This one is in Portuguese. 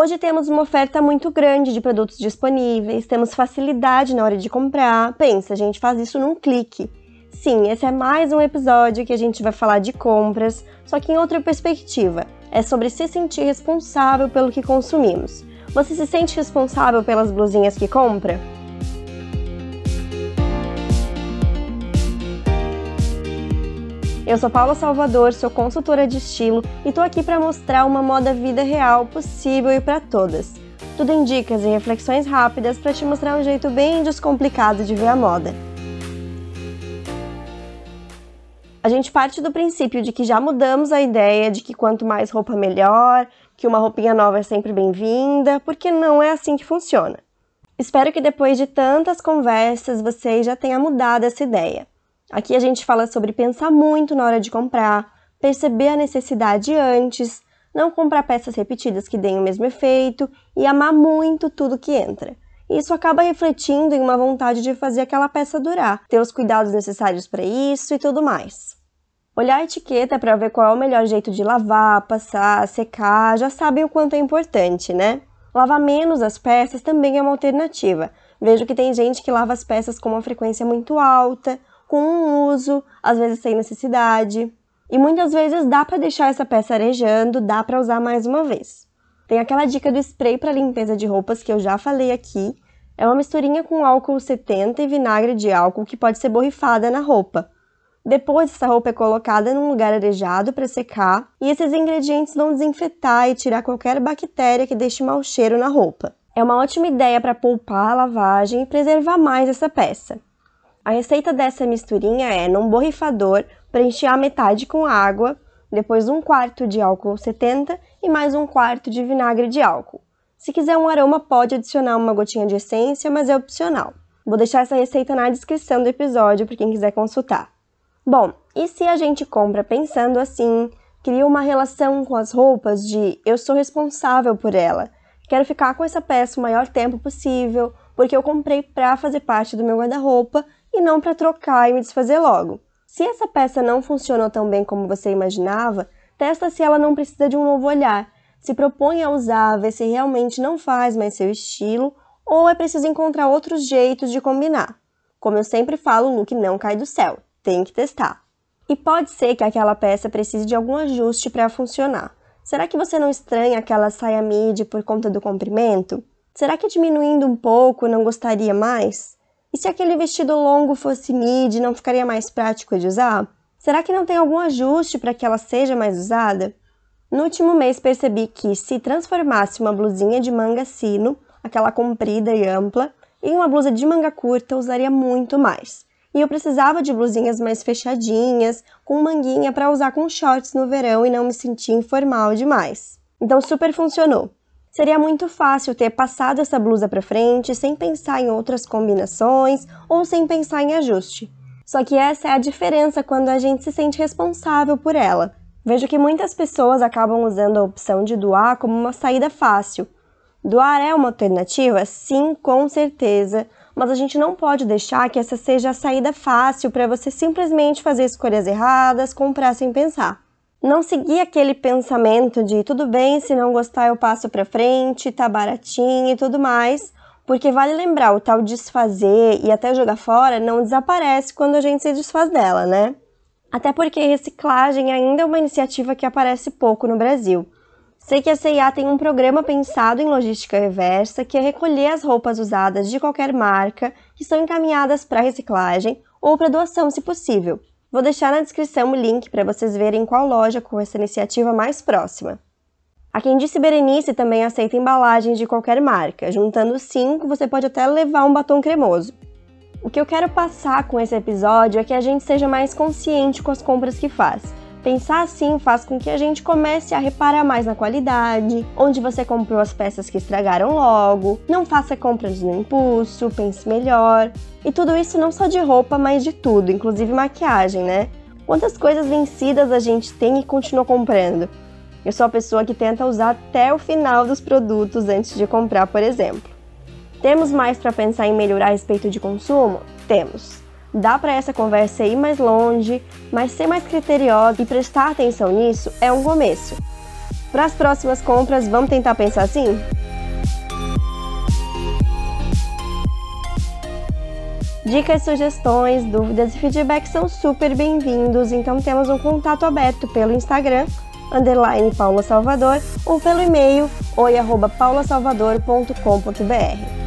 Hoje temos uma oferta muito grande de produtos disponíveis, temos facilidade na hora de comprar. Pensa, a gente faz isso num clique. Sim, esse é mais um episódio que a gente vai falar de compras, só que em outra perspectiva. É sobre se sentir responsável pelo que consumimos. Você se sente responsável pelas blusinhas que compra? Eu sou Paula Salvador, sou consultora de estilo e tô aqui para mostrar uma moda vida real possível e para todas. Tudo em dicas e reflexões rápidas para te mostrar um jeito bem descomplicado de ver a moda. A gente parte do princípio de que já mudamos a ideia de que quanto mais roupa melhor, que uma roupinha nova é sempre bem-vinda, porque não é assim que funciona. Espero que depois de tantas conversas você já tenha mudado essa ideia. Aqui a gente fala sobre pensar muito na hora de comprar, perceber a necessidade antes, não comprar peças repetidas que deem o mesmo efeito e amar muito tudo que entra. Isso acaba refletindo em uma vontade de fazer aquela peça durar, ter os cuidados necessários para isso e tudo mais. Olhar a etiqueta para ver qual é o melhor jeito de lavar, passar, secar, já sabem o quanto é importante, né? Lavar menos as peças também é uma alternativa. Vejo que tem gente que lava as peças com uma frequência muito alta, com um uso, às vezes sem necessidade. E muitas vezes dá para deixar essa peça arejando, dá para usar mais uma vez. Tem aquela dica do spray para limpeza de roupas que eu já falei aqui. É uma misturinha com álcool 70 e vinagre de álcool que pode ser borrifada na roupa. Depois, essa roupa é colocada num lugar arejado para secar e esses ingredientes vão desinfetar e tirar qualquer bactéria que deixe mau cheiro na roupa. É uma ótima ideia para poupar a lavagem e preservar mais essa peça. A receita dessa misturinha é, num borrifador, preencher a metade com água, depois um quarto de álcool 70 e mais um quarto de vinagre de álcool. Se quiser um aroma, pode adicionar uma gotinha de essência, mas é opcional. Vou deixar essa receita na descrição do episódio para quem quiser consultar. Bom, e se a gente compra pensando assim, cria uma relação com as roupas de eu sou responsável por ela, quero ficar com essa peça o maior tempo possível, porque eu comprei para fazer parte do meu guarda-roupa e não para trocar e me desfazer logo. Se essa peça não funcionou tão bem como você imaginava, testa se ela não precisa de um novo olhar. Se propõe a usar, vê se realmente não faz mais seu estilo ou é preciso encontrar outros jeitos de combinar. Como eu sempre falo, o look não cai do céu, tem que testar. E pode ser que aquela peça precise de algum ajuste para funcionar. Será que você não estranha aquela saia midi por conta do comprimento? Será que diminuindo um pouco não gostaria mais? E se aquele vestido longo fosse midi, não ficaria mais prático de usar? Será que não tem algum ajuste para que ela seja mais usada? No último mês percebi que se transformasse uma blusinha de manga sino, aquela comprida e ampla, em uma blusa de manga curta, usaria muito mais. E eu precisava de blusinhas mais fechadinhas, com manguinha para usar com shorts no verão e não me sentir informal demais. Então super funcionou. Seria muito fácil ter passado essa blusa para frente sem pensar em outras combinações ou sem pensar em ajuste. Só que essa é a diferença quando a gente se sente responsável por ela. Vejo que muitas pessoas acabam usando a opção de doar como uma saída fácil. Doar é uma alternativa? Sim, com certeza, mas a gente não pode deixar que essa seja a saída fácil para você simplesmente fazer escolhas erradas, comprar sem pensar não seguir aquele pensamento de tudo bem, se não gostar eu passo para frente, tá baratinho e tudo mais, porque vale lembrar, o tal desfazer e até jogar fora não desaparece quando a gente se desfaz dela, né? Até porque reciclagem ainda é uma iniciativa que aparece pouco no Brasil. Sei que a CIA tem um programa pensado em logística reversa, que é recolher as roupas usadas de qualquer marca que são encaminhadas para reciclagem ou para doação, se possível. Vou deixar na descrição o link para vocês verem qual loja com essa iniciativa mais próxima. A Quem Disse Berenice também aceita embalagens de qualquer marca. Juntando cinco, você pode até levar um batom cremoso. O que eu quero passar com esse episódio é que a gente seja mais consciente com as compras que faz. Pensar assim faz com que a gente comece a reparar mais na qualidade, onde você comprou as peças que estragaram logo, não faça compras no impulso, pense melhor. E tudo isso não só de roupa, mas de tudo, inclusive maquiagem, né? Quantas coisas vencidas a gente tem e continua comprando? Eu sou a pessoa que tenta usar até o final dos produtos antes de comprar, por exemplo. Temos mais para pensar em melhorar a respeito de consumo? Temos. Dá para essa conversa ir mais longe, mas ser mais criteriosa e prestar atenção nisso é um começo. Para as próximas compras, vamos tentar pensar assim? Dicas, sugestões, dúvidas e feedbacks são super bem-vindos, então temos um contato aberto pelo Instagram, underline Paula Salvador, ou pelo e-mail oi.paulasalvador.com.br.